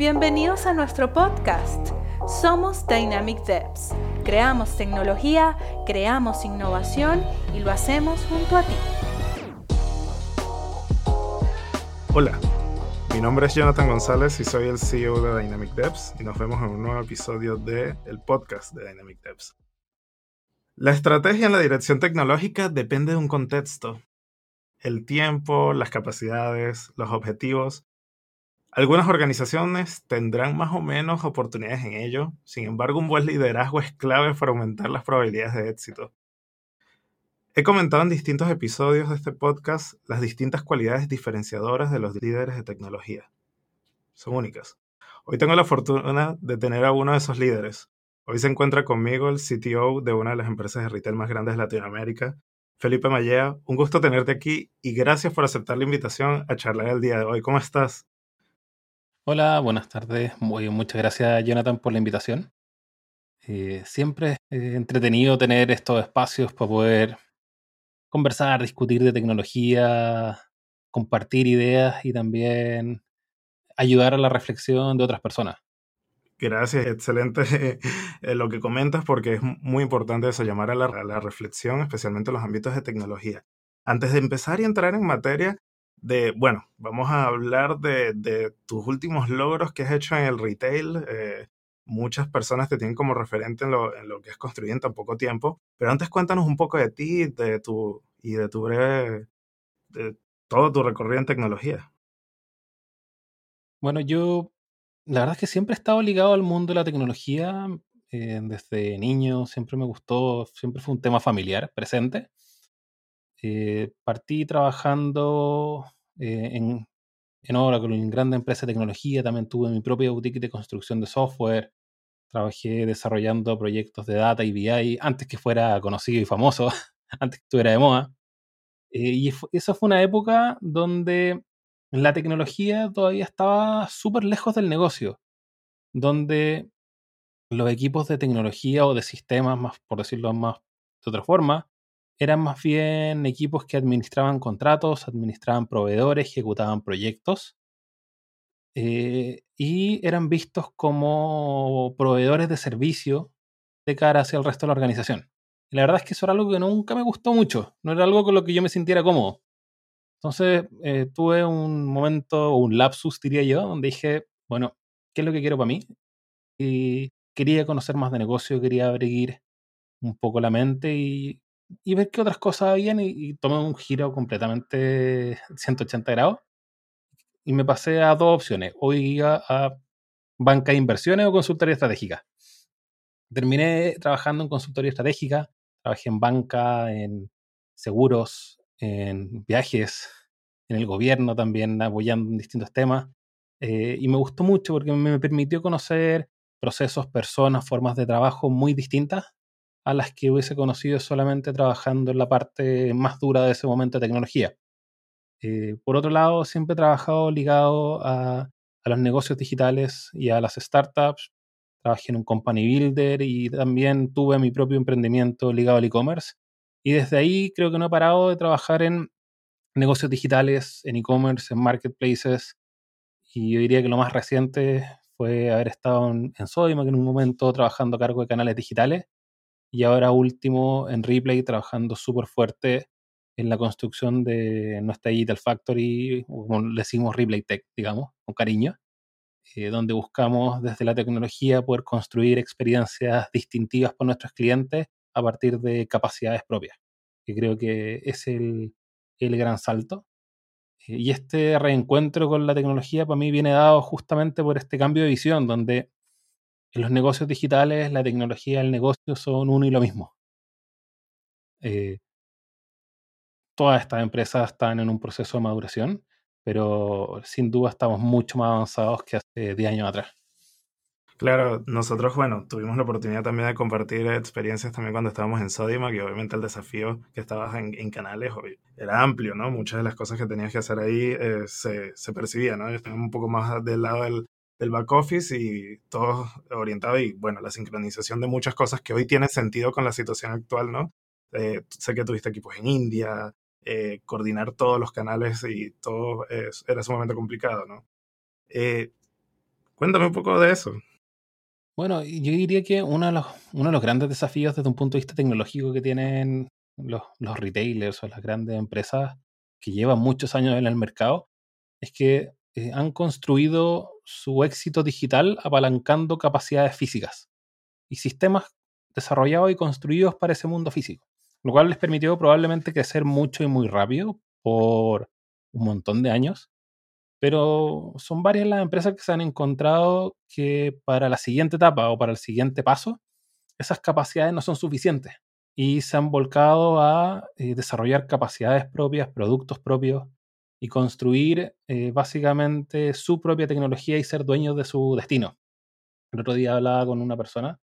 Bienvenidos a nuestro podcast. Somos Dynamic Devs. Creamos tecnología, creamos innovación y lo hacemos junto a ti. Hola, mi nombre es Jonathan González y soy el CEO de Dynamic Devs y nos vemos en un nuevo episodio de el podcast de Dynamic Devs. La estrategia en la dirección tecnológica depende de un contexto. El tiempo, las capacidades, los objetivos algunas organizaciones tendrán más o menos oportunidades en ello, sin embargo un buen liderazgo es clave para aumentar las probabilidades de éxito. He comentado en distintos episodios de este podcast las distintas cualidades diferenciadoras de los líderes de tecnología. Son únicas. Hoy tengo la fortuna de tener a uno de esos líderes. Hoy se encuentra conmigo el CTO de una de las empresas de retail más grandes de Latinoamérica, Felipe Mallea. Un gusto tenerte aquí y gracias por aceptar la invitación a charlar el día de hoy. ¿Cómo estás? Hola, buenas tardes. Muy, muchas gracias, Jonathan, por la invitación. Eh, siempre es entretenido tener estos espacios para poder conversar, discutir de tecnología, compartir ideas y también ayudar a la reflexión de otras personas. Gracias, excelente eh, lo que comentas porque es muy importante eso, llamar a la, a la reflexión, especialmente en los ámbitos de tecnología. Antes de empezar y entrar en materia, de, bueno, vamos a hablar de, tus últimos logros que has hecho en el retail. Eh, muchas personas te tienen como referente en lo, en lo, que has construido en tan poco tiempo, pero antes cuéntanos un poco de ti de tu, y de tu breve, de todo tu recorrido en tecnología. Bueno, yo la verdad es que siempre he estado ligado al mundo de la tecnología. Eh, desde niño siempre me gustó, siempre fue un tema familiar presente. Eh, partí trabajando eh, en, en Oracle, en grande empresa de tecnología. También tuve mi propia boutique de construcción de software. Trabajé desarrollando proyectos de data y BI antes que fuera conocido y famoso, antes que estuviera de moda. Eh, y esa fue una época donde la tecnología todavía estaba súper lejos del negocio, donde los equipos de tecnología o de sistemas, más, por decirlo más de otra forma, eran más bien equipos que administraban contratos, administraban proveedores, ejecutaban proyectos eh, y eran vistos como proveedores de servicio de cara hacia el resto de la organización. Y la verdad es que eso era algo que nunca me gustó mucho, no era algo con lo que yo me sintiera cómodo. Entonces eh, tuve un momento, un lapsus diría yo, donde dije, bueno, ¿qué es lo que quiero para mí? Y quería conocer más de negocio, quería abrir un poco la mente y y ver qué otras cosas habían y, tomé un giro completamente 180 grados y me pasé a dos opciones. O iba a banca de inversiones o consultoría estratégica. Terminé trabajando en consultoría estratégica, trabajé en banca, en seguros, en viajes, en el gobierno también, apoyando en distintos temas. Eh, y me gustó mucho porque me permitió conocer procesos, personas, formas de trabajo muy distintas a las que hubiese conocido solamente trabajando en la parte más dura de ese momento de tecnología. Eh, por otro lado, siempre he trabajado ligado a, los negocios digitales y a las startups. Trabajé en un company builder y también tuve mi propio emprendimiento ligado al e-commerce. Y desde ahí creo que no he parado de trabajar en negocios digitales, en e-commerce, en marketplaces. Y yo diría que lo más reciente fue haber estado en, en Sodima, en un momento trabajando a cargo de canales digitales y ahora último en Replay trabajando súper fuerte en la construcción de nuestra Digital Factory, como decimos Replay Tech, digamos, con cariño, eh, donde buscamos desde la tecnología poder construir experiencias distintivas para nuestros clientes a partir de capacidades propias, que creo que es el, el gran salto. Eh, y este reencuentro con la tecnología para mí viene dado justamente por este cambio de visión, donde en los negocios digitales la tecnología el negocio son uno y lo mismo. Eh, todas estas empresas están en un proceso de maduración, pero sin duda estamos mucho más avanzados que hace 10 años atrás. Claro, nosotros, bueno, tuvimos la oportunidad también de compartir experiencias también cuando estábamos en Sodima, que obviamente el desafío que estabas en, canales era amplio, ¿no? Muchas de las cosas que tenías que hacer ahí eh, se, percibían, ¿no? Un poco más del lado del, del back office y todo orientado y bueno, la sincronización de muchas cosas que hoy tienen sentido con la situación actual, ¿no? Eh, sé que tuviste equipos en India, eh, coordinar todos los canales y todo era sumamente complicado, ¿no? Eh, Cuéntame un poco de eso. Bueno, yo diría que uno de, los, uno de los grandes desafíos desde un punto de vista tecnológico que tienen los, los retailers o las grandes empresas que llevan muchos años en el mercado es que eh, han construido su éxito digital apalancando capacidades físicas y sistemas desarrollados y construidos para ese mundo físico, lo cual les permitió probablemente crecer mucho y muy rápido por un montón de años, pero son varias las empresas que se han encontrado que para la siguiente etapa o para el siguiente paso, esas capacidades no son suficientes y se han volcado a eh, desarrollar capacidades propias, productos propios y construir eh, básicamente su propia tecnología y ser dueños de su destino. El otro día hablaba con una persona,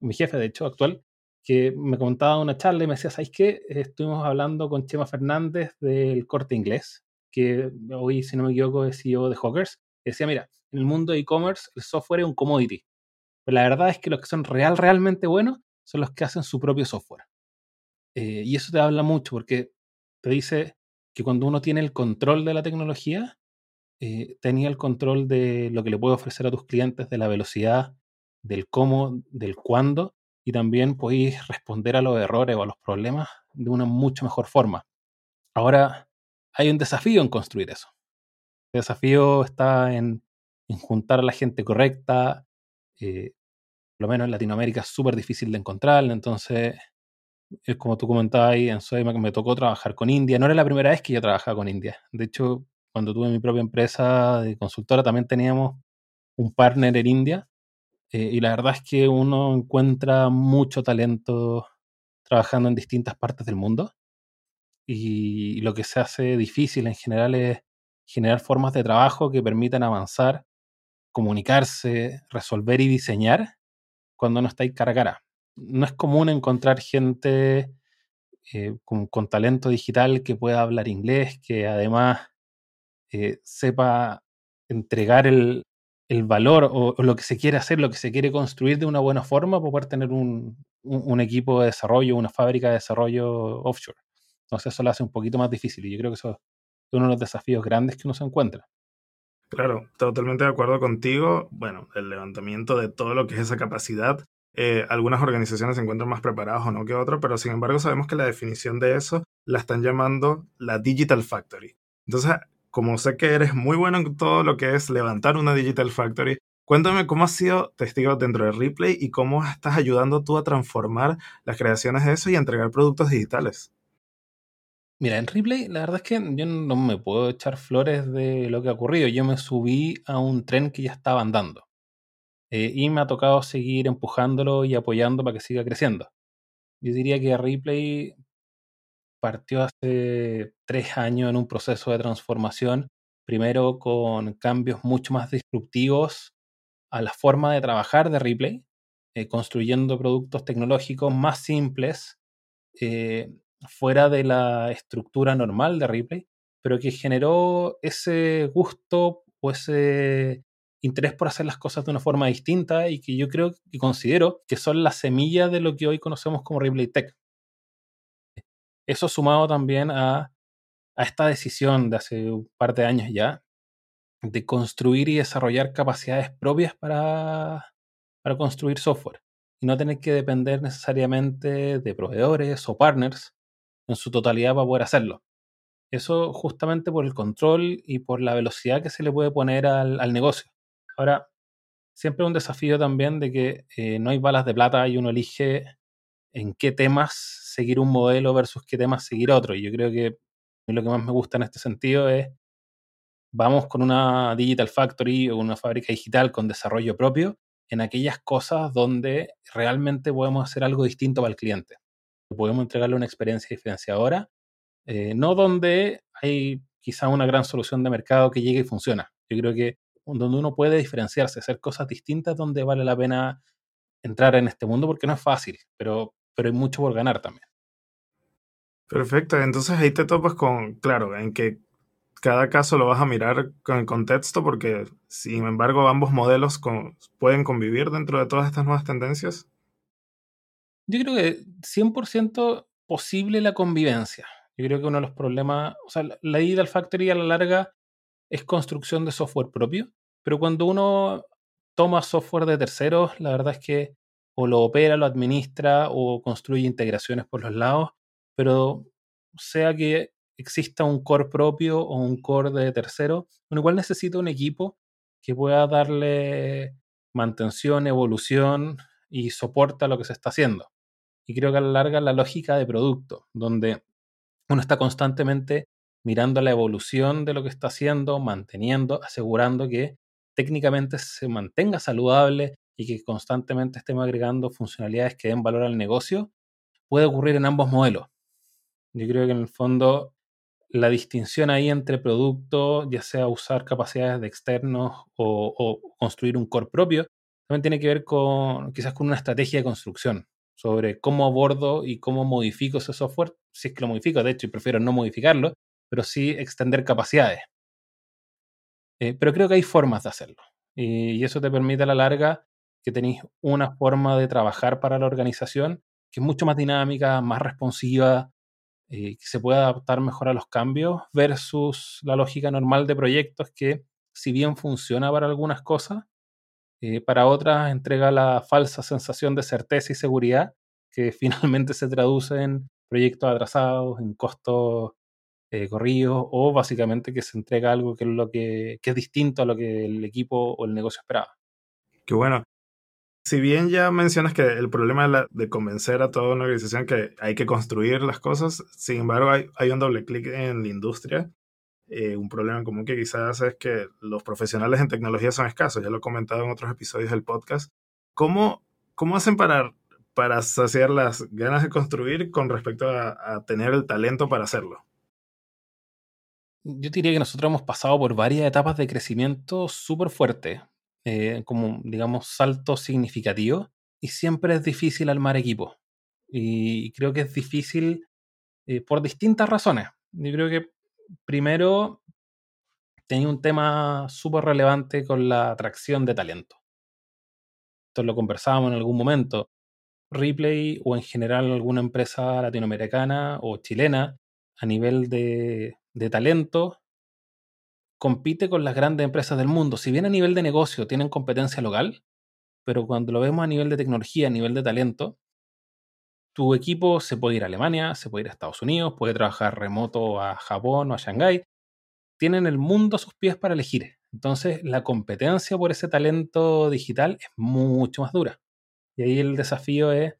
mi jefe de hecho actual, que me contaba una charla y me decía, ¿sabes qué? Estuvimos hablando con Chema Fernández del corte inglés, que hoy, si no me equivoco, es CEO de Hawkers. Decía, mira, en el mundo de e-commerce el software es un commodity. Pero la verdad es que los que son real, realmente buenos son los que hacen su propio software. Eh, y eso te habla mucho porque te dice que cuando uno tiene el control de la tecnología, eh, tenía el control de lo que le puede ofrecer a tus clientes, de la velocidad, del cómo, del cuándo, y también podéis responder a los errores o a los problemas de una mucho mejor forma. Ahora, hay un desafío en construir eso. El desafío está en, juntar a la gente correcta. Eh, por lo menos en Latinoamérica es súper difícil de encontrar, entonces es como tú comentabas ahí en que me tocó trabajar con India. No era la primera vez que yo trabajaba con India. De hecho, cuando tuve mi propia empresa de consultora también teníamos un partner en India eh, y la verdad es que uno encuentra mucho talento trabajando en distintas partes del mundo. Y lo que se hace difícil en general es generar formas de trabajo que permitan avanzar, comunicarse, resolver y diseñar cuando no estáis cara a cara. No es común encontrar gente eh, con, talento digital que pueda hablar inglés, que además eh, sepa entregar el, el valor o, lo que se quiere hacer, lo que se quiere construir de una buena forma para poder tener un, equipo de desarrollo, una fábrica de desarrollo offshore. Entonces eso lo hace un poquito más difícil y yo creo que eso es uno de los desafíos grandes que uno se encuentra. Claro, totalmente de acuerdo contigo. Bueno, el levantamiento de todo lo que es esa capacidad. Eh, algunas organizaciones se encuentran más preparadas o no que otras, pero sin embargo sabemos que la definición de eso la están llamando la Digital Factory. Entonces, como sé que eres muy bueno en todo lo que es levantar una Digital Factory, cuéntame cómo has sido testigo dentro de Replay y cómo estás ayudando tú a transformar las creaciones de eso y a entregar productos digitales. Mira, en Replay la verdad es que yo no me puedo echar flores de lo que ha ocurrido. Yo me subí a un tren que ya estaba andando. Eh, y me ha tocado seguir empujándolo y apoyando para que siga creciendo. Yo diría que Replay partió hace tres años en un proceso de transformación, primero con cambios mucho más disruptivos a la forma de trabajar de Ripley, eh, construyendo productos tecnológicos más simples, eh, fuera de la estructura normal de Ripley, pero que generó ese gusto o ese interés por hacer las cosas de una forma distinta y que yo creo y considero que son la semilla de lo que hoy conocemos como Ripley Tech. Eso sumado también a, esta decisión de hace un par de años ya de construir y desarrollar capacidades propias para, para construir software y no tener que depender necesariamente de proveedores o partners en su totalidad para poder hacerlo. Eso justamente por el control y por la velocidad que se le puede poner al, negocio. Ahora, siempre un desafío también de que eh, no hay balas de plata y uno elige en qué temas seguir un modelo versus qué temas seguir otro. Y yo creo que lo que más me gusta en este sentido es, vamos con una Digital Factory o una fábrica digital con desarrollo propio en aquellas cosas donde realmente podemos hacer algo distinto para el cliente. Podemos entregarle una experiencia diferenciadora, eh, no donde hay quizá una gran solución de mercado que llegue y funciona. Yo creo que donde uno puede diferenciarse, hacer cosas distintas, donde vale la pena entrar en este mundo, porque no es fácil, pero pero hay mucho por ganar también. Perfecto, entonces ahí te topas con, claro, en que cada caso lo vas a mirar con el contexto porque, sin embargo, ambos modelos pueden convivir dentro de todas estas nuevas tendencias. Yo creo que 100% posible la convivencia. Yo creo que uno de los problemas, o sea, la Digital Factory a la larga es construcción de software propio, pero cuando uno toma software de terceros, la verdad es que o lo opera, lo administra o construye integraciones por los lados, pero sea que exista un core propio o un core de tercero, con igual necesita un equipo que pueda darle mantención, evolución y soporte a lo que se está haciendo. Y creo que a la larga la lógica de producto, donde uno está constantemente mirando la evolución de lo que está haciendo, manteniendo, asegurando que técnicamente se mantenga saludable y que constantemente estemos agregando funcionalidades que den valor al negocio, puede ocurrir en ambos modelos. Yo creo que en el fondo la distinción ahí entre producto, ya sea usar capacidades de externos o, construir un core propio, también tiene que ver con quizás con una estrategia de construcción sobre cómo abordo y cómo modifico ese software, si es que lo modifico, de hecho, y prefiero no modificarlo, pero sí extender capacidades. Eh, pero creo que hay formas de hacerlo. Y, eso te permite a la larga que tenéis una forma de trabajar para la organización que es mucho más dinámica, más responsiva, eh, que se puede adaptar mejor a los cambios versus la lógica normal de proyectos que si bien funciona para algunas cosas, eh, para otras entrega la falsa sensación de certeza y seguridad que finalmente se traduce en proyectos atrasados, en costos eh, corridos o básicamente que se entrega algo que es, lo que, es distinto a lo que el equipo o el negocio esperaba. Qué bueno si bien ya mencionas que el problema de, convencer a toda una organización que hay que construir las cosas, sin embargo hay, un doble clic en la industria. Eh, un problema común que quizás es que los profesionales en tecnología son escasos, ya lo he comentado en otros episodios del podcast. ¿Cómo, cómo hacen para, para saciar las ganas de construir con respecto a tener el talento para hacerlo? Yo diría que nosotros hemos pasado por varias etapas de crecimiento súper fuertes. Eh, como, digamos, saltos significativos y siempre es difícil armar equipo. Y creo que es difícil eh, por distintas razones. Yo creo que primero tenía un tema súper relevante con la atracción de talento. Esto lo conversábamos en algún momento. Ripley o en general alguna empresa latinoamericana o chilena a nivel de, de talento compite con las grandes empresas del mundo. Si bien a nivel de negocio tienen competencia local, pero cuando lo vemos a nivel de tecnología, a nivel de talento, tu equipo se puede ir a Alemania, se puede ir a Estados Unidos, puede trabajar remoto a Japón o a Shanghái. Tienen el mundo a sus pies para elegir. Entonces, la competencia por ese talento digital es mucho más dura. Y ahí el desafío es,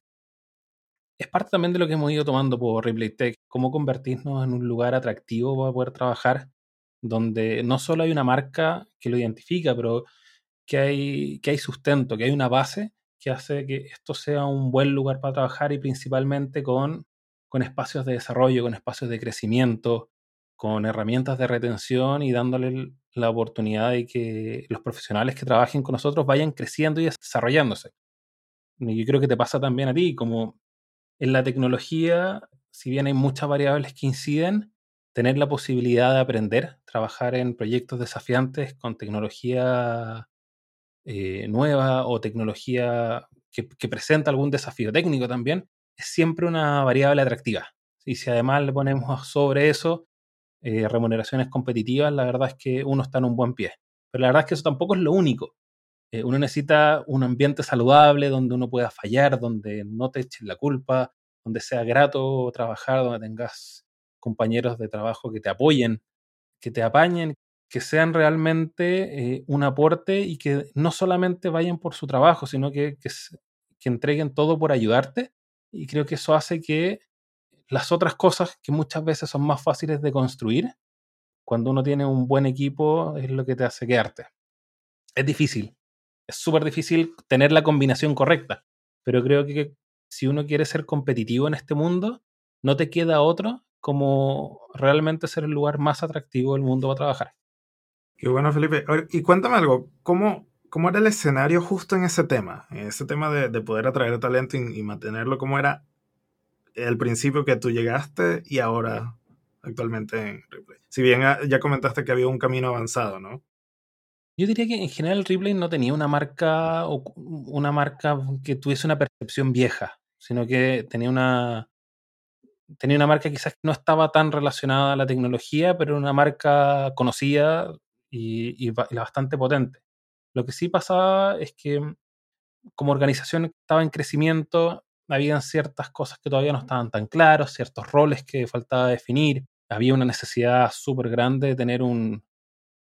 es parte también de lo que hemos ido tomando por Ripley Tech, cómo convertirnos en un lugar atractivo para poder trabajar donde no solo hay una marca que lo identifica, pero que hay, que hay sustento, que hay una base que hace que esto sea un buen lugar para trabajar y principalmente con, con espacios de desarrollo, con espacios de crecimiento, con herramientas de retención y dándole la oportunidad de que los profesionales que trabajen con nosotros vayan creciendo y desarrollándose. Y yo creo que te pasa también a ti, como en la tecnología, si bien hay muchas variables que inciden, tener la posibilidad de aprender, trabajar en proyectos desafiantes con tecnología eh, nueva o tecnología que, presenta algún desafío técnico también, es siempre una variable atractiva. Y si además le ponemos sobre eso eh, remuneraciones competitivas, la verdad es que uno está en un buen pie. Pero la verdad es que eso tampoco es lo único. Eh, uno necesita un ambiente saludable donde uno pueda fallar, donde no te echen la culpa, donde sea grato trabajar, donde tengas compañeros de trabajo que te apoyen, que te apañen, que sean realmente eh, un aporte y que no solamente vayan por su trabajo, sino que, que, que entreguen todo por ayudarte. Y creo que eso hace que las otras cosas que muchas veces son más fáciles de construir, cuando uno tiene un buen equipo, es lo que te hace quedarte. Es difícil, es súper difícil tener la combinación correcta, pero creo que si uno quiere ser competitivo en este mundo, no te queda otro como realmente ser el lugar más atractivo del mundo para trabajar. Qué bueno, Felipe. Y cuéntame algo, ¿cómo, cómo era el escenario justo en ese tema? En ese tema de, de poder atraer talento y, mantenerlo, ¿cómo era el principio que tú llegaste y ahora actualmente en Ripley? Si bien ya comentaste que había un camino avanzado, ¿no? Yo diría que en general Ripley no tenía una marca una marca que tuviese una percepción vieja, sino que tenía una, tenía una marca quizás que no estaba tan relacionada a la tecnología, pero una marca conocida y, bastante potente. Lo que sí pasaba es que como organización estaba en crecimiento, habían ciertas cosas que todavía no estaban tan claros, ciertos roles que faltaba definir, había una necesidad súper grande de tener un,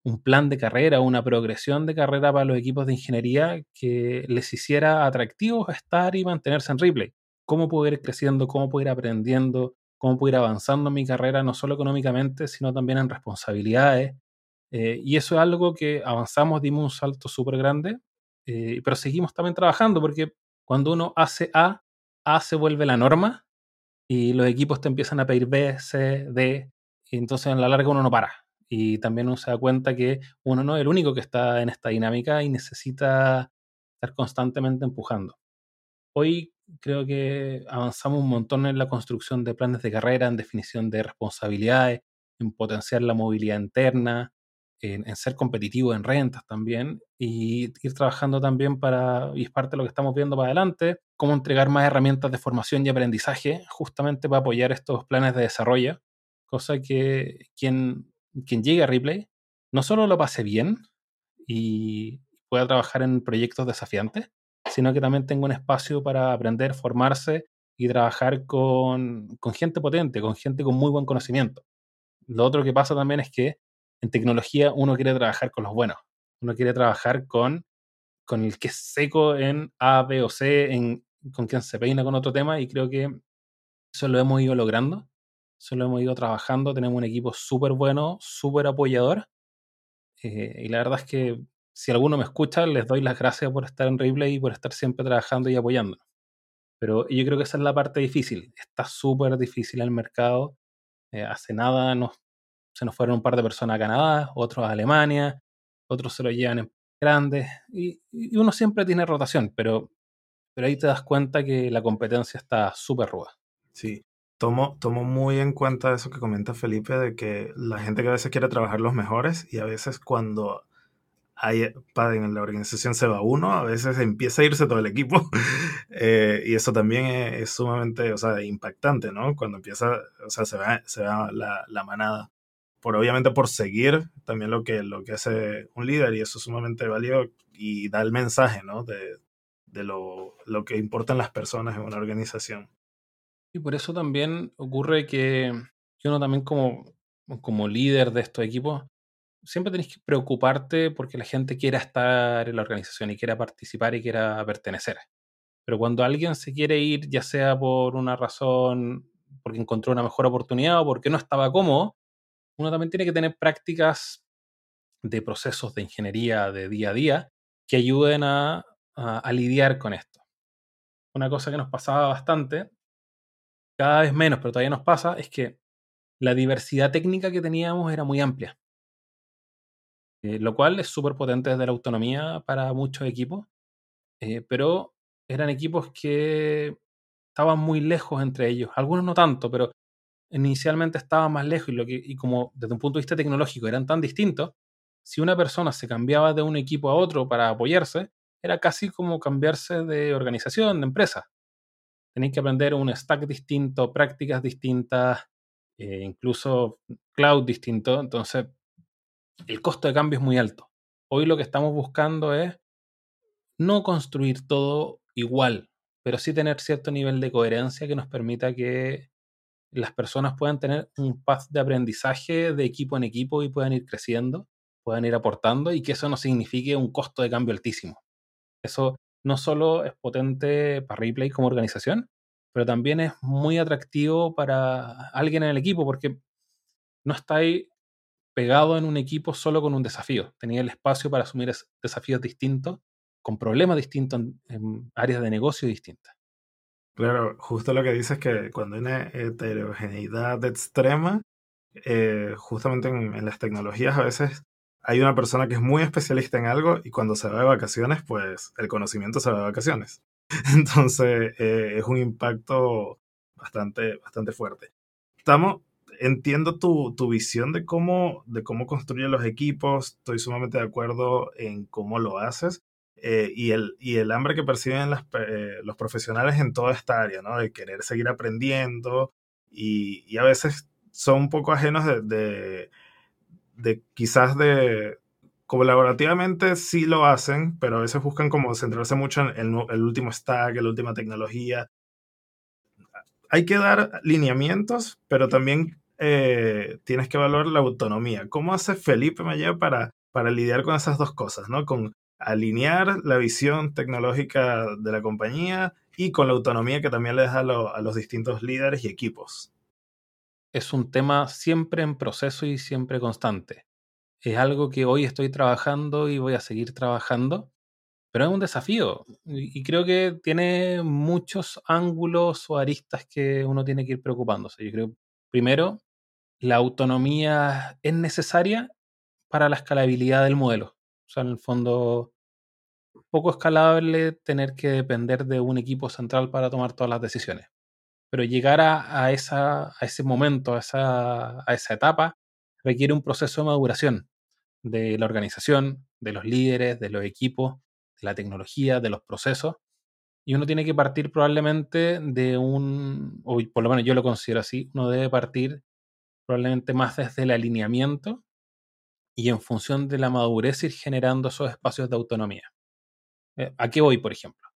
un plan de carrera, una progresión de carrera para los equipos de ingeniería que les hiciera atractivos estar y mantenerse en Ripley. ¿Cómo puedo ir creciendo? ¿Cómo puedo ir aprendiendo? ¿Cómo puedo ir avanzando en mi carrera, no solo económicamente, sino también en responsabilidades? Eh, y eso es algo que avanzamos, dimos un salto súper grande, eh, pero seguimos también trabajando porque cuando uno hace A, A se vuelve la norma y los equipos te empiezan a pedir B, C, D, y entonces en la larga uno no para y también uno se da cuenta que uno no es el único que está en esta dinámica y necesita estar constantemente empujando. Hoy creo que avanzamos un montón en la construcción de planes de carrera, en definición de responsabilidades, en potenciar la movilidad interna, en, ser competitivo en rentas también y ir trabajando también para, y es parte de lo que estamos viendo para adelante, cómo entregar más herramientas de formación y aprendizaje justamente para apoyar estos planes de desarrollo, cosa que quien quien llegue a Ripley no solo lo pase bien y pueda trabajar en proyectos desafiantes, sino que también tenga un espacio para aprender, formarse y trabajar con, gente potente, con gente con muy buen conocimiento. Lo otro que pasa también es que en tecnología uno quiere trabajar con los buenos, uno quiere trabajar con, con el que es seco en A, B o C, en, con quien se peina con otro tema y creo que eso lo hemos ido logrando Solo hemos ido trabajando, tenemos un equipo súper bueno, súper apoyador. Eh, y la verdad es que si alguno me escucha, les doy las gracias por estar en Replay y por estar siempre trabajando y apoyando. Pero yo creo que esa es la parte difícil. Está súper difícil el mercado. Eh, hace nada nos, se nos fueron un par de personas a Canadá, otros a Alemania, otros se lo llevan en grandes. Y, y uno siempre tiene rotación, pero, pero ahí te das cuenta que la competencia está súper ruda. Sí, tomo, tomo muy en cuenta eso que comenta Felipe, de que la gente que a veces quiere trabajar los mejores y a veces cuando hay, en la organización se va uno, a veces empieza a irse todo el equipo. Eh, y eso también es, sumamente, o sea, impactante, ¿no? Cuando empieza, o sea, se va, se va la, la, manada. Por, obviamente por seguir también lo que, lo que hace un líder y eso es sumamente válido y da el mensaje, ¿no? De, de lo, lo que importan las personas en una organización. Y por eso también ocurre que, uno también como, como líder de estos equipos, siempre tenés que preocuparte porque la gente quiera estar en la organización y quiera participar y quiera pertenecer. Pero cuando alguien se quiere ir, ya sea por una razón, porque encontró una mejor oportunidad o porque no estaba cómodo, uno también tiene que tener prácticas de procesos de ingeniería de día a día que ayuden a, a lidiar con esto. Una cosa que nos pasaba bastante cada vez menos, pero todavía nos pasa, es que la diversidad técnica que teníamos era muy amplia. Eh, lo cual es súper potente desde la autonomía para muchos equipos, eh, pero eran equipos que estaban muy lejos entre ellos, algunos no tanto, pero inicialmente estaban más lejos y, lo que, y como desde un punto de vista tecnológico eran tan distintos, si una persona se cambiaba de un equipo a otro para apoyarse, era casi como cambiarse de organización, de empresa tenéis que aprender un stack distinto, prácticas distintas, eh, incluso cloud distinto. Entonces, el costo de cambio es muy alto. Hoy lo que estamos buscando es no construir todo igual, pero sí tener cierto nivel de coherencia que nos permita que las personas puedan tener un path de aprendizaje de equipo en equipo y puedan ir creciendo, puedan ir aportando y que eso no signifique un costo de cambio altísimo. Eso no solo es potente para Replay como organización, pero también es muy atractivo para alguien en el equipo porque no estáis pegado en un equipo solo con un desafío. Tenía el espacio para asumir desafíos distintos, con problemas distintos en, áreas de negocio distintas. Claro, justo lo que dices es que cuando hay una heterogeneidad extrema, eh, justamente en, las tecnologías a veces hay una persona que es muy especialista en algo y cuando se va de vacaciones, pues el conocimiento se va de vacaciones. Entonces eh, es un impacto bastante, bastante fuerte. Estamos, entiendo tu, tu, visión de cómo, de cómo construyen los equipos, estoy sumamente de acuerdo en cómo lo haces. Eh, y, el, y el hambre que perciben las, eh, los profesionales en toda esta área, ¿no? De querer seguir aprendiendo y, y a veces son un poco ajenos de, de de quizás de, colaborativamente sí lo hacen, pero a veces buscan como centrarse mucho en el, último stack, en la última tecnología. Hay que dar lineamientos, pero también eh, tienes que valorar la autonomía. ¿Cómo hace Felipe Maya para, para lidiar con esas dos cosas, ¿no? Con alinear la visión tecnológica de la compañía y con la autonomía que también le deja a los distintos líderes y equipos. Es un tema siempre en proceso y siempre constante es algo que hoy estoy trabajando y voy a seguir trabajando, pero es un desafío y creo que tiene muchos ángulos o aristas que uno tiene que ir preocupándose. Yo creo, primero, la autonomía es necesaria para la escalabilidad del modelo. O sea, en el fondo, poco escalable tener que depender de un equipo central para tomar todas las decisiones. Pero llegar a, ese momento, a esa, a esa etapa, requiere un proceso de maduración de la organización, de los líderes, de los equipos, de la tecnología, de los procesos. Y uno tiene que partir probablemente de un, o por lo menos yo lo considero así, uno debe partir probablemente más desde el alineamiento y en función de la madurez ir generando esos espacios de autonomía. Eh, ¿A qué voy, por ejemplo?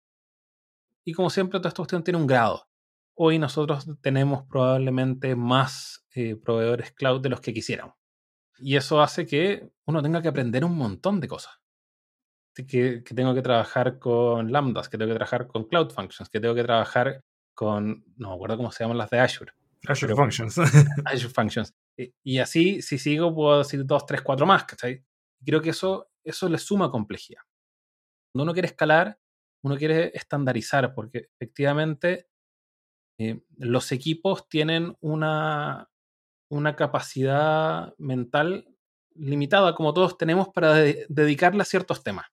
Y como siempre, toda esta cuestión tiene un grado. Hoy nosotros tenemos probablemente más eh, proveedores cloud de los que quisiéramos. Y eso hace que uno tenga que aprender un montón de cosas. Que, tengo que trabajar con lambdas, que tengo que trabajar con cloud functions, que tengo que trabajar con, no me acuerdo cómo se llaman las de Azure. Azure Functions. Azure Functions. Y, así, si sigo, puedo decir dos, tres, cuatro más, ¿cachai? Creo que eso, eso le suma complejidad. Cuando uno quiere escalar, uno quiere estandarizar, porque efectivamente eh, los equipos tienen una, una capacidad mental limitada, como todos tenemos, para dedicarle a ciertos temas.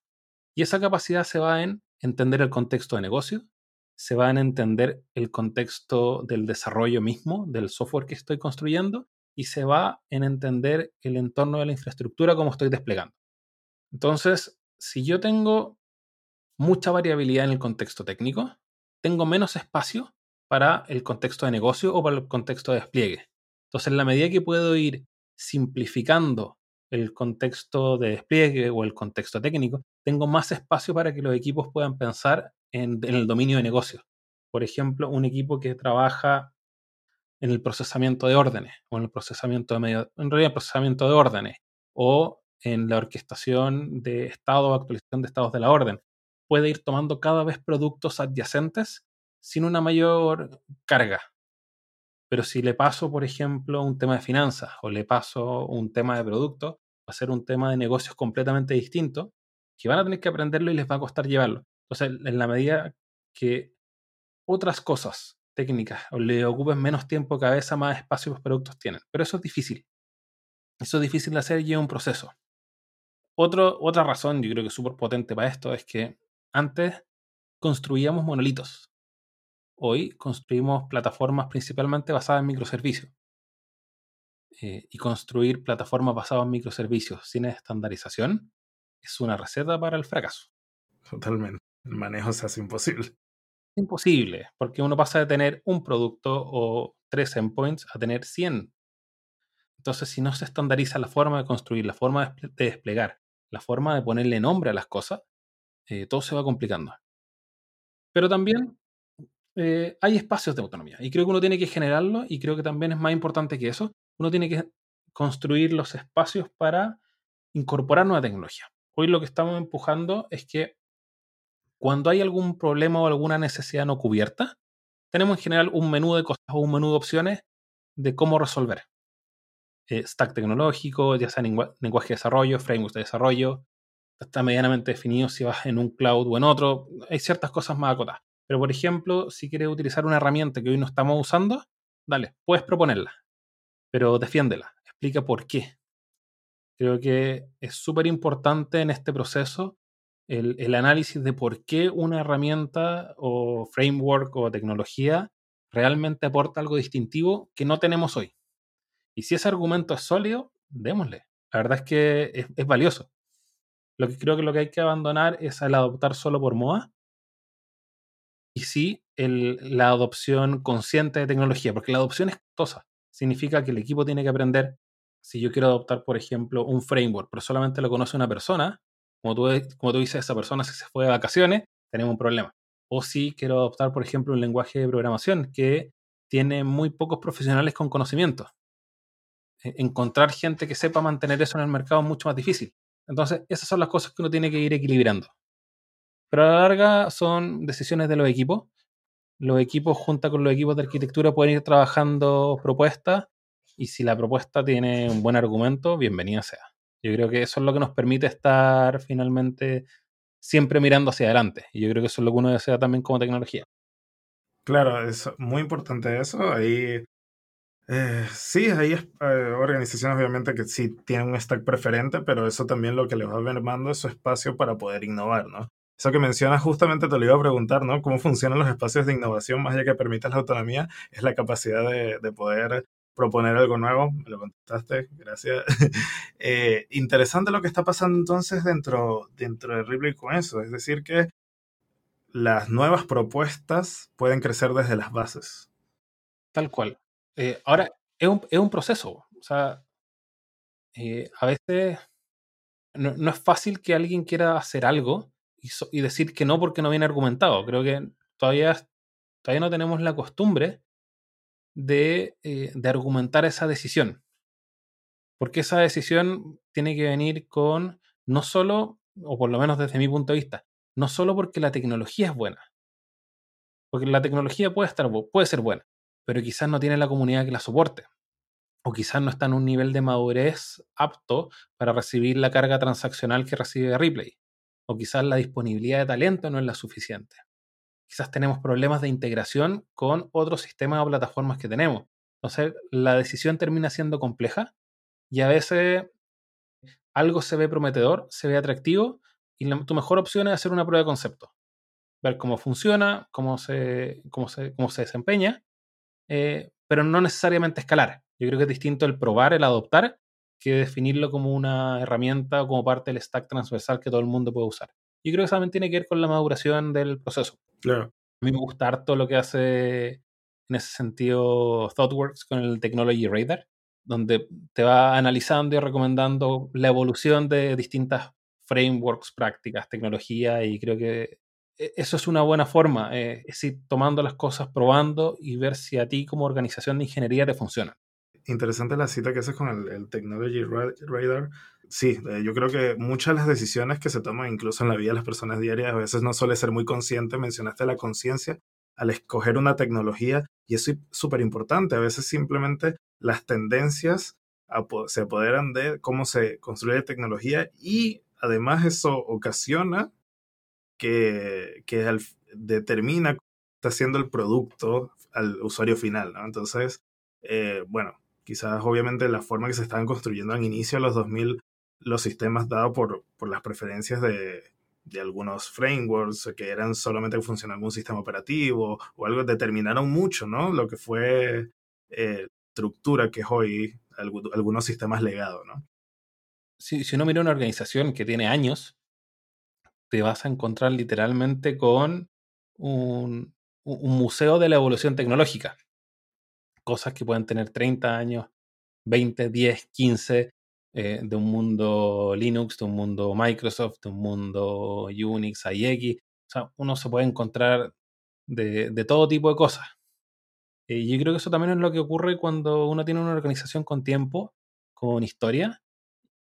Y esa capacidad se va en entender el contexto de negocio, se va en entender el contexto del desarrollo mismo, del software que estoy construyendo, y se va en entender el entorno de la infraestructura como estoy desplegando. Entonces, si yo tengo mucha variabilidad en el contexto técnico, tengo menos espacio para el contexto de negocio o para el contexto de despliegue. Entonces, en la medida que puedo ir simplificando el contexto de despliegue o el contexto técnico, tengo más espacio para que los equipos puedan pensar en, el dominio de negocio. Por ejemplo, un equipo que trabaja en el procesamiento de órdenes o en el procesamiento de medio, en realidad el procesamiento de órdenes o en la orquestación de estado o actualización de estados de la orden. Puede ir tomando cada vez productos adyacentes sin una mayor carga. Pero si le paso, por ejemplo, un tema de finanzas o le paso un tema de producto, va a ser un tema de negocios completamente distinto, que van a tener que aprenderlo y les va a costar llevarlo. Entonces, en la medida que otras cosas técnicas o le ocupen menos tiempo cabeza, más espacio los productos tienen. Pero eso es difícil. Eso es difícil de hacer y lleva un proceso. Otra razón, yo creo que es súper potente para esto, es que antes construíamos monolitos hoy construimos plataformas principalmente basadas en microservicios. Eh, y construir plataformas basadas en microservicios sin estandarización es una receta para el fracaso. Totalmente. El manejo se hace imposible. Imposible, porque uno pasa de tener un producto o tres endpoints a tener 100. Entonces, si no se estandariza la forma de construir, la forma de desplegar, la forma de ponerle nombre a las cosas, eh, todo se va complicando. Pero también eh, hay espacios de autonomía y creo que uno tiene que generarlo y creo que también es más importante que eso, uno tiene que construir los espacios para incorporar nueva tecnología. Hoy lo que estamos empujando es que cuando hay algún problema o alguna necesidad no cubierta, tenemos en general un menú de cosas o un menú de opciones de cómo resolver. Eh, stack tecnológico, ya sea lenguaje de desarrollo, frameworks de desarrollo, está medianamente definido si vas en un cloud o en otro. Hay ciertas cosas más acotadas. Pero, por ejemplo, si quieres utilizar una herramienta que hoy no estamos usando, dale, puedes proponerla, pero defiéndela, explica por qué. Creo que es súper importante en este proceso el, análisis de por qué una herramienta o framework o tecnología realmente aporta algo distintivo que no tenemos hoy. Y si ese argumento es sólido, démosle. La verdad es que es, es valioso. Lo que creo que lo que hay que abandonar es el adoptar solo por moda y sí la adopción consciente de tecnología, porque la adopción es costosa. Significa que el equipo tiene que aprender si yo quiero adoptar, por ejemplo, un framework, pero solamente lo conoce una persona, como tú, como tú dices, esa persona si se fue de vacaciones, tenemos un problema. O si quiero adoptar, por ejemplo, un lenguaje de programación que tiene muy pocos profesionales con conocimiento. E, encontrar gente que sepa mantener eso en el mercado es mucho más difícil. Entonces, esas son las cosas que uno tiene que ir equilibrando. Pero a la larga son decisiones de los equipos. Los equipos, junto con los equipos de arquitectura, pueden ir trabajando propuestas y si la propuesta tiene un buen argumento, bienvenida sea. Yo creo que eso es lo que nos permite estar finalmente siempre mirando hacia adelante. Y yo creo que eso es lo que uno desea también como tecnología. Claro, es muy importante eso. Ahí eh, sí, hay eh, organizaciones obviamente que sí tienen un stack preferente, pero eso también lo que les va mermando es su espacio para poder innovar, ¿no? Eso que mencionas justamente te lo iba a preguntar, ¿no? ¿Cómo funcionan los espacios de innovación más allá que permitas la autonomía? Es la capacidad de, de poder proponer algo nuevo, me lo contestaste, gracias. Eh, interesante lo que está pasando entonces dentro, dentro de Ripley con eso, es decir, que las nuevas propuestas pueden crecer desde las bases. Tal cual. Eh, ahora, es un, es un, proceso. O sea, eh, a veces no, no, es fácil que alguien quiera hacer algo y, decir que no porque no viene argumentado. Creo que todavía, todavía no tenemos la costumbre de, eh, de argumentar esa decisión. Porque esa decisión tiene que venir con no solo, o por lo menos desde mi punto de vista, no solo porque la tecnología es buena. Porque la tecnología puede, estar, puede ser buena, pero quizás no tiene la comunidad que la soporte. O quizás no está en un nivel de madurez apto para recibir la carga transaccional que recibe Ripley. O quizás la disponibilidad de talento no es la suficiente. Quizás tenemos problemas de integración con otros sistemas o plataformas que tenemos. Entonces, la decisión termina siendo compleja y a veces algo se ve prometedor, se ve atractivo y tu mejor opción es hacer una prueba de concepto. Ver cómo funciona, cómo se, cómo se, cómo se desempeña eh, pero no necesariamente escalar. Yo creo que es distinto el probar, el adoptar, que definirlo como una herramienta o como parte del stack transversal que todo el mundo puede usar. Yo creo que eso también tiene que ver con la maduración del proceso. Claro. A mí me gusta harto lo que hace en ese sentido ThoughtWorks con el Technology Radar, donde te va analizando y recomendando la evolución de distintas frameworks, prácticas, tecnología, y creo que e, eso es una buena forma, eh, es ir tomando las cosas, probando y ver si a ti como organización de ingeniería te funciona. Interesante la cita que haces con el, Technology Radar. Sí, eh, yo creo que muchas de las decisiones que se toman incluso en la vida de las personas diarias a veces no suele ser muy consciente. Mencionaste la conciencia al escoger una tecnología y eso es súper importante. A veces simplemente las tendencias se apoderan de cómo se construye tecnología y además eso ocasiona que, que determina está haciendo el producto al usuario final. Entonces, eh, bueno, quizás obviamente la forma que se estaban construyendo en inicio de los 2000 los sistemas dados por, por las preferencias de, de, algunos frameworks que eran solamente que funcionaba algún sistema operativo o algo, determinaron mucho, ¿no? Lo que fue eh, estructura que es hoy algunos sistemas legados, ¿no? Si, si uno mira una organización que tiene años, te vas a encontrar literalmente con un, museo de la evolución tecnológica. Cosas que pueden tener 30 años, 20, 10, 15, de un mundo Linux, de un mundo Microsoft, de un mundo Unix, IX. O sea, uno se puede encontrar de, todo tipo de cosas. Y yo creo que eso también es lo que ocurre cuando uno tiene una organización con tiempo, con historia,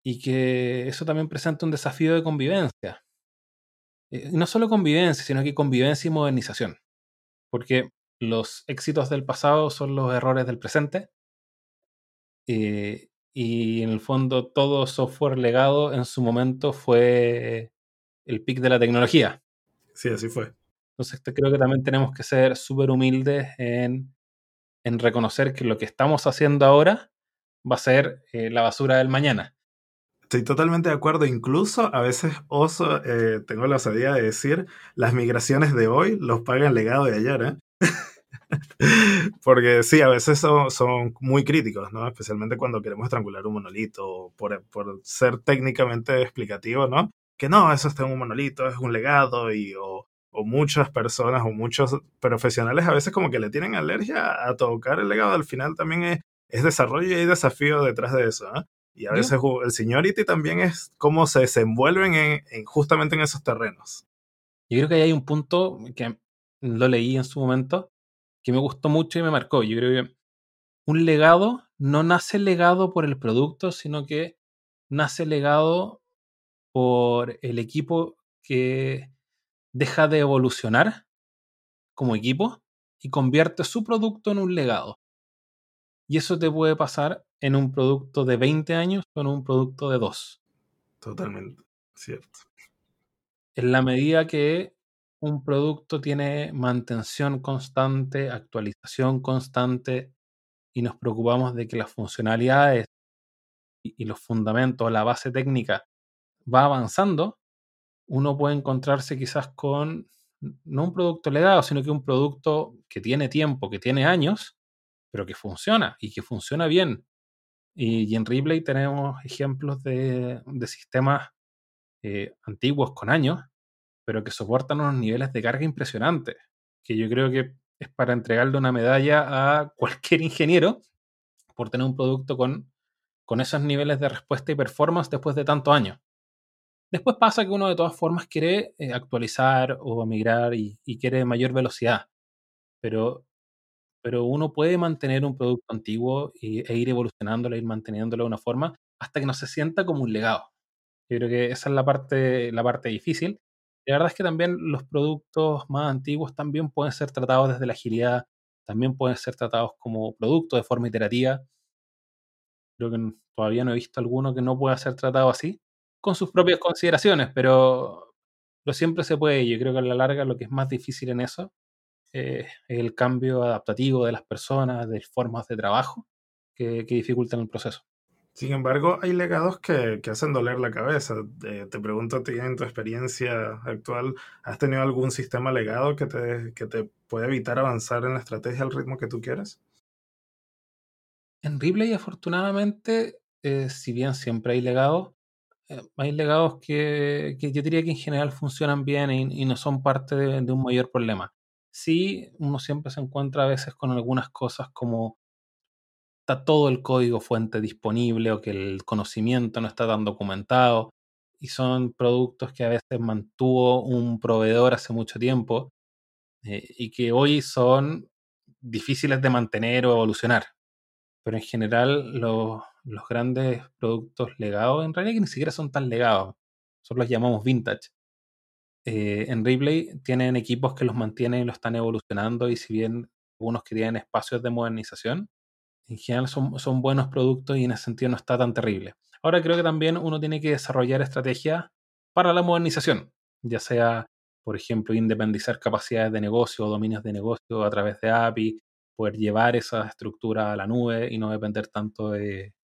y que eso también presenta un desafío de convivencia. Eh, no solo convivencia, sino que convivencia y modernización. Porque los éxitos del pasado son los errores del presente. Eh, y en el fondo todo software legado en su momento fue el pic de la tecnología. Sí, así fue. Entonces creo que también tenemos que ser súper humildes en, en, reconocer que lo que estamos haciendo ahora va a ser eh, la basura del mañana. Estoy totalmente de acuerdo. Incluso a veces oso, eh, tengo la osadía de decir, las migraciones de hoy los paga el legado de ayer. ¿eh? Porque sí, a veces son, son, muy críticos, ¿no? Especialmente cuando queremos estrangular un monolito, por, por ser técnicamente explicativo, ¿no? Que no, eso está en un monolito, es un legado, y, o, o muchas personas o muchos profesionales a veces como que le tienen alergia a tocar el legado. Al final también es, es desarrollo y hay desafío detrás de eso. ¿ah? Y a veces el seniority también es cómo se desenvuelven en, justamente en esos terrenos. Yo creo que hay un punto que lo leí en su momento que me gustó mucho y me marcó. Yo creo que un legado no nace legado por el producto, sino que nace legado por el equipo que deja de evolucionar como equipo y convierte su producto en un legado. Y eso te puede pasar en un producto de 20 años o en un producto de 2. Totalmente, cierto. En la medida que un producto tiene mantención constante, actualización constante, y nos preocupamos de que las funcionalidades y los fundamentos, la base técnica va avanzando, uno puede encontrarse quizás con no un producto legado, sino que un producto que tiene tiempo, que tiene años, pero que funciona y que funciona bien. Y, en Ripley tenemos ejemplos de, sistemas eh, antiguos con años, pero que soportan unos niveles de carga impresionantes, que yo creo que es para entregarle una medalla a cualquier ingeniero por tener un producto con, con esos niveles de respuesta y performance después de tantos años. Después pasa que uno de todas formas quiere eh, actualizar o migrar y, quiere mayor velocidad, pero, pero uno puede mantener un producto antiguo e ir evolucionándolo, ir manteniéndolo de una forma hasta que no se sienta como un legado. Yo creo que esa es la parte, la parte difícil. La verdad es que también los productos más antiguos también pueden ser tratados desde la agilidad, también pueden ser tratados como productos de forma iterativa. Creo que todavía no he visto alguno que no pueda ser tratado así con sus propias consideraciones, pero, pero siempre se puede. Yo creo que a la larga lo que es más difícil en eso eh, es el cambio adaptativo de las personas, de formas de trabajo que, dificultan el proceso. Sin embargo, hay legados que, hacen doler la cabeza. Eh, te pregunto a ti, en tu experiencia actual, ¿has tenido algún sistema legado que te, que te puede evitar avanzar en la estrategia al ritmo que tú quieres? En Ripley, afortunadamente, eh, si bien siempre hay legados, eh, hay legados que, yo diría que en general funcionan bien y, no son parte de, un mayor problema. Sí, uno siempre se encuentra a veces con algunas cosas como todo el código fuente disponible o que el conocimiento no está tan documentado y son productos que a veces mantuvo un proveedor hace mucho tiempo eh, y que hoy son difíciles de mantener o evolucionar. Pero en general los, los grandes productos legados, en realidad ni siquiera son tan legados, nosotros los llamamos vintage. Eh, en Ripley tienen equipos que los mantienen y los están evolucionando y si bien algunos que tienen espacios de modernización, en general son, buenos productos y en ese sentido no está tan terrible. Ahora creo que también uno tiene que desarrollar estrategias para la modernización, ya sea, por ejemplo, independizar capacidades de negocio o dominios de negocio a través de API, poder llevar esa estructura a la nube y no depender tanto de,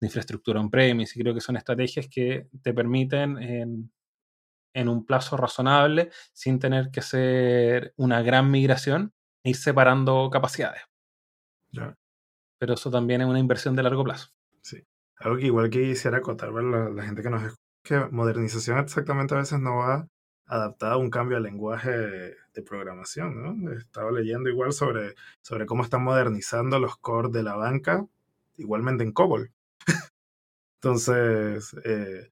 infraestructura on-premise. Y creo que son estrategias que te permiten en, un plazo razonable, sin tener que hacer una gran migración, ir separando capacidades. Pero eso también es una inversión de largo plazo. Sí. Algo que igual que quisiera acotar la, gente que nos escucha, que modernización exactamente a veces no va adaptada a un cambio al lenguaje de, programación. ¿no? Estaba leyendo igual sobre, sobre cómo están modernizando los cores de la banca, igualmente en COBOL. Entonces, eh,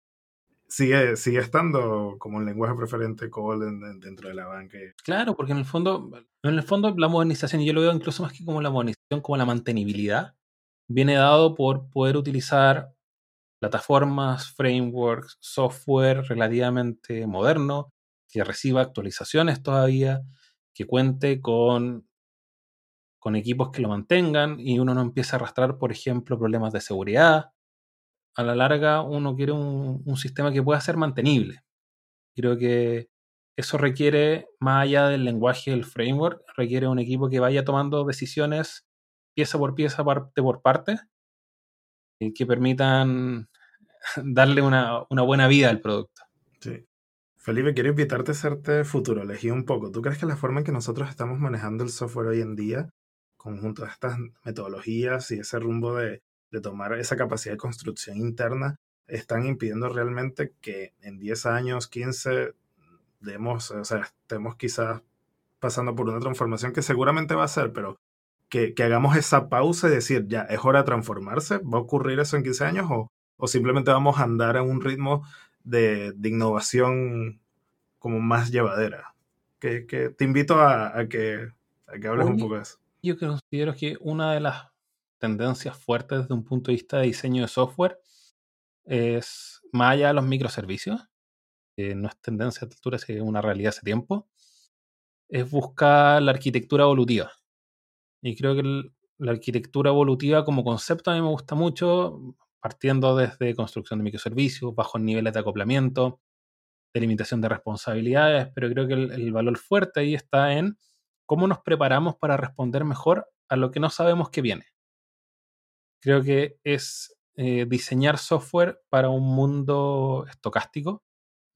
sigue, sigue estando como un lenguaje preferente COBOL dentro de la banca. Claro, porque en el fondo, en el fondo la modernización, y yo lo veo incluso más que como la modernización, como la mantenibilidad, viene dado por poder utilizar plataformas, frameworks, software relativamente moderno, que reciba actualizaciones todavía, que cuente con, con equipos que lo mantengan y uno no empieza a arrastrar, por ejemplo, problemas de seguridad a la larga uno quiere un, sistema que pueda ser mantenible. Creo que eso requiere, más allá del lenguaje del framework, requiere un equipo que vaya tomando decisiones pieza por pieza, parte por parte, que permitan darle una, buena vida al producto. Sí. Felipe, quiero invitarte a hacerte futurología un poco. ¿Tú crees que la forma en que nosotros estamos manejando el software hoy en día, conjunto a estas metodologías y ese rumbo de de tomar esa capacidad de construcción interna, están impidiendo realmente que en 10 años, 15, demos, o sea, estemos quizás pasando por una transformación que seguramente va a ser, pero que, hagamos esa pausa y decir, ya, es hora de transformarse? ¿Va a ocurrir eso en 15 años o, o simplemente vamos a andar a un ritmo de, de innovación como más llevadera? Que, que te invito a, a, que, a que hables un poco de eso. Yo considero que una de las tendencias fuertes desde un punto de vista de diseño de software es más allá de los microservicios, que no es tendencia a esta altura, es una realidad hace tiempo, es buscar la arquitectura evolutiva. Y creo que la arquitectura evolutiva como concepto a mí me gusta mucho, partiendo desde construcción de microservicios, bajos niveles de acoplamiento, delimitación de responsabilidades, pero creo que el, valor fuerte ahí está en cómo nos preparamos para responder mejor a lo que no sabemos que viene. Creo que es eh, diseñar software para un mundo estocástico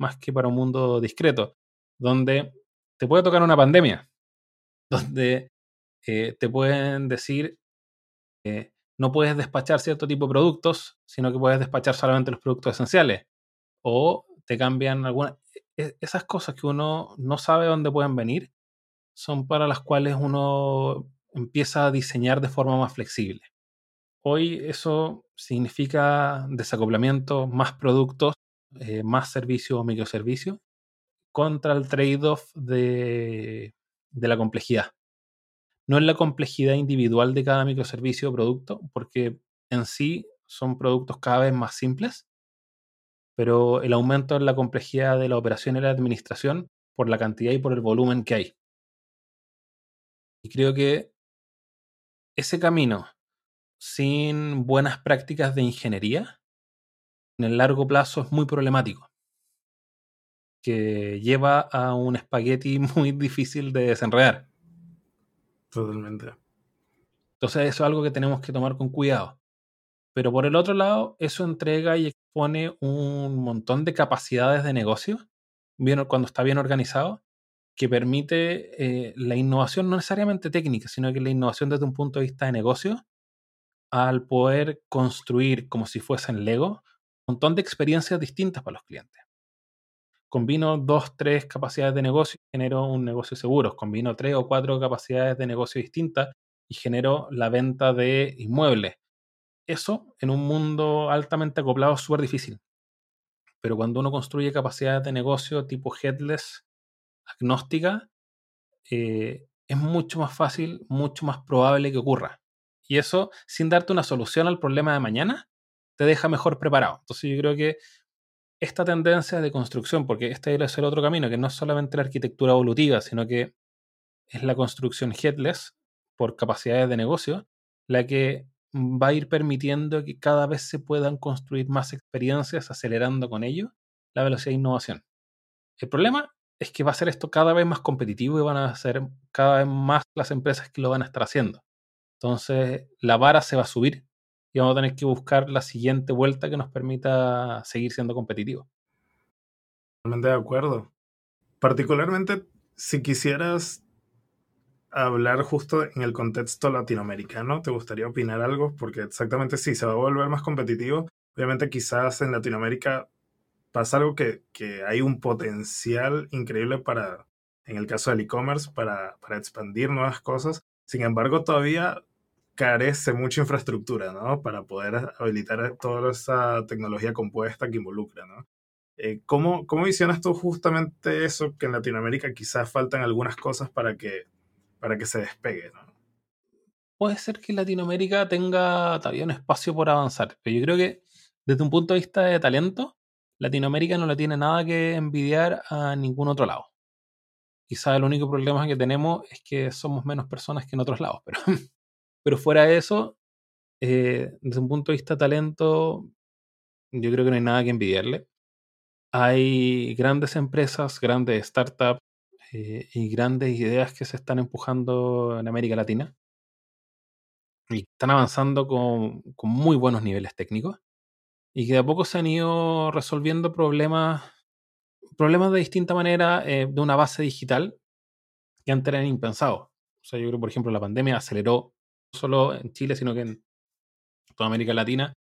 más que para un mundo discreto, donde te puede tocar una pandemia, donde eh, te pueden decir que no puedes despachar cierto tipo de productos, sino que puedes despachar solamente los productos esenciales. O te cambian algunas... E, esas cosas que uno no sabe dónde pueden venir son para las cuales uno empieza a diseñar de forma más flexible. Hoy eso significa desacoplamiento, más productos, eh, más servicios o microservicios, contra el trade-off de, la complejidad. No es la complejidad individual de cada microservicio o producto, porque en sí son productos cada vez más simples, pero el aumento en la complejidad de la operación y la administración por la cantidad y por el volumen que hay. Y creo que ese camino sin buenas prácticas de ingeniería en el largo plazo es muy problemático que lleva a un espagueti muy difícil de desenredar. Totalmente. Entonces eso es algo que tenemos que tomar con cuidado. Pero por el otro lado, eso entrega y expone un montón de capacidades de negocio, bien, cuando está bien organizado, que permite eh, la innovación no necesariamente técnica, sino que la innovación desde un punto de vista de negocio, al poder construir como si fuesen Lego, un montón de experiencias distintas para los clientes combino dos, tres capacidades de negocio y genero un negocio seguro. Combino tres o cuatro capacidades de negocio distintas y genero la venta de inmuebles. Eso en un mundo altamente acoplado es súper difícil. Pero cuando uno construye capacidades de negocio tipo headless, agnóstica, eh, es mucho más fácil, mucho más probable que ocurra. Y eso, sin darte una solución al problema de mañana, te deja mejor preparado. Entonces yo creo que esta tendencia de construcción, porque este es el otro camino, que no es solamente la arquitectura evolutiva, sino que es la construcción headless por capacidades de negocio, la que va a ir permitiendo que cada vez se puedan construir más experiencias, acelerando con ello la velocidad de innovación. El problema es que va a ser esto cada vez más competitivo y van a ser cada vez más las empresas que lo van a estar haciendo. Entonces, la vara se va a subir y vamos a tener que buscar la siguiente vuelta que nos permita seguir siendo competitivos. Totalmente de acuerdo. Particularmente si quisieras hablar justo en el contexto latinoamericano, ¿te gustaría opinar algo? Porque exactamente sí, se va a volver más competitivo. Obviamente quizás en Latinoamérica pasa algo que, que hay un potencial increíble para, en el caso del e-commerce, para, para expandir nuevas cosas. Sin embargo, todavía carece mucha infraestructura, ¿no? Para poder habilitar toda esa tecnología compuesta que involucra, ¿no? Eh, ¿cómo, ¿Cómo visionas tú justamente eso que en Latinoamérica quizás faltan algunas cosas para que, para que se despegue, ¿no? Puede ser que Latinoamérica tenga todavía un espacio por avanzar, pero yo creo que desde un punto de vista de talento, Latinoamérica no le tiene nada que envidiar a ningún otro lado. Quizás el único problema que tenemos es que somos menos personas que en otros lados, pero Pero fuera de eso, eh, desde un punto de vista talento, yo creo que no hay nada que envidiarle. Hay grandes empresas, grandes startups eh, y grandes ideas que se están empujando en América Latina y están avanzando con, muy buenos niveles técnicos y que de a poco se han ido resolviendo problemas, problemas de distinta manera eh, de una base digital que antes eran impensados. O sea, yo creo, por ejemplo, la pandemia aceleró solo en Chile, sino que en toda América Latina,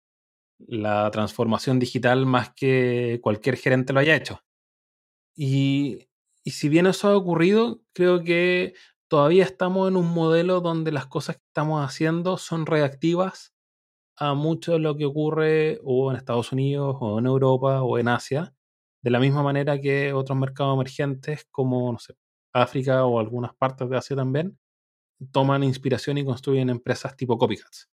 la transformación digital más que cualquier gerente lo haya hecho. Y, si bien eso ha ocurrido, creo que todavía estamos en un modelo donde las cosas que estamos haciendo son reactivas a mucho de lo que ocurre o en Estados Unidos o en Europa o en Asia, de la misma manera que otros mercados emergentes como, no sé, África o algunas partes de Asia también, toman inspiración y construyen empresas tipo copycats.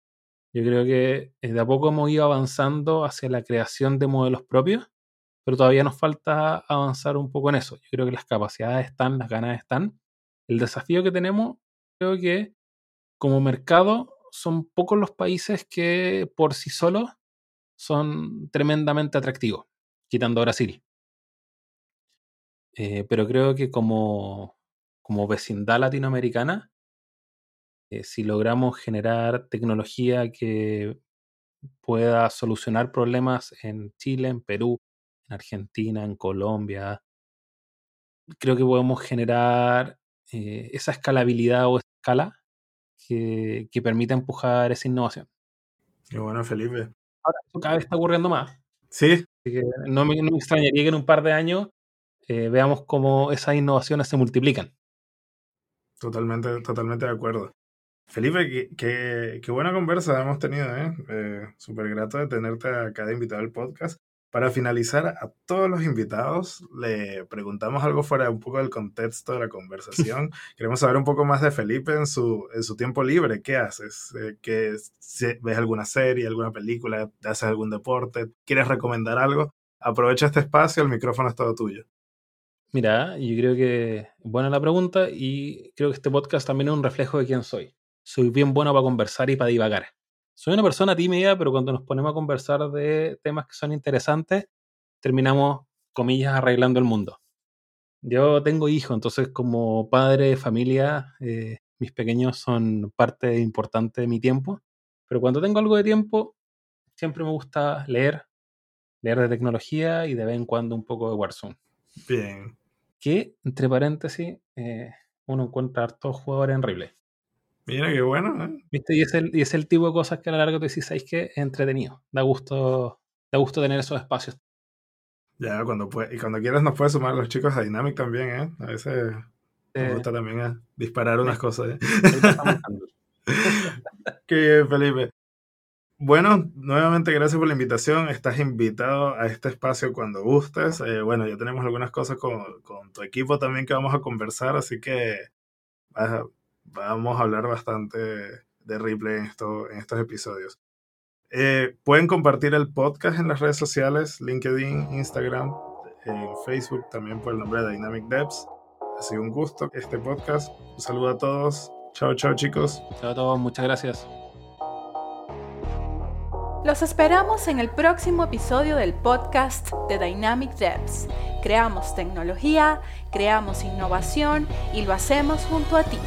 Yo creo que eh, de a poco hemos ido avanzando hacia la creación de modelos propios, pero todavía nos falta avanzar un poco en eso. Yo creo que las capacidades están, las ganas están. El desafío que tenemos, creo que como mercado son pocos los países que por sí solos son tremendamente atractivos, quitando Brasil. Eh, pero creo que como, como vecindad latinoamericana, eh, si logramos generar tecnología que pueda solucionar problemas en Chile, en Perú, en Argentina, en Colombia, creo que podemos generar eh, esa escalabilidad o escala que, que, permita empujar esa innovación. Qué bueno, Felipe. Ahora, cada vez está ocurriendo más. Sí. no, me, no, me, extrañaría que en un par de años eh, veamos cómo esas innovaciones se multiplican. Totalmente, totalmente de acuerdo. Felipe, qué, qué, buena conversa hemos tenido, ¿eh? eh Súper grato de tenerte acá de invitado al podcast. Para finalizar, a todos los invitados le preguntamos algo fuera un poco del contexto de la conversación. Queremos saber un poco más de Felipe en su, en su tiempo libre. ¿Qué haces? Eh, ¿Qué, ¿Ves alguna serie, alguna película? ¿Haces algún deporte? ¿Quieres recomendar algo? Aprovecha este espacio, el micrófono es todo tuyo. Mira, yo creo que buena la pregunta y creo que este podcast también es un reflejo de quién soy. Soy bien bueno para conversar y para divagar. Soy una persona tímida, pero cuando nos ponemos a conversar de temas que son interesantes, terminamos, comillas, arreglando el mundo. Yo tengo hijos, entonces como padre de familia, eh, mis pequeños son parte importante de mi tiempo. Pero cuando tengo algo de tiempo, siempre me gusta leer, leer de tecnología y de vez en cuando un poco de Warzone. Bien que, entre paréntesis, eh, uno encuentra hartos jugadores en Ripley. Mira, qué bueno, ¿eh? ¿Viste? Y es, el, y es el tipo de cosas que a lo largo te decís, ¿sabes Es entretenido. Da gusto, da gusto tener esos espacios. Ya, cuando, puede, y cuando quieras nos puedes sumar los chicos a Dynamic también, ¿eh? A veces me gusta también a disparar unas cosas. ¿eh? Qué bien, Felipe. Bueno, nuevamente gracias por la invitación. Estás invitado a este espacio cuando gustes. Eh, bueno, ya tenemos algunas cosas con, con, tu equipo también que vamos a conversar, así que vamos a hablar bastante de Ripley en, esto, en estos episodios. Eh, pueden compartir el podcast en las redes sociales, LinkedIn, Instagram, en Facebook, también por el nombre de Dynamic Devs. Ha sido un gusto este podcast. Un saludo a todos. Chao, chao chicos. Chao a todos, muchas gracias. Los esperamos en el próximo episodio del podcast de Dynamic Devs. Creamos tecnología, creamos innovación y lo hacemos junto a ti.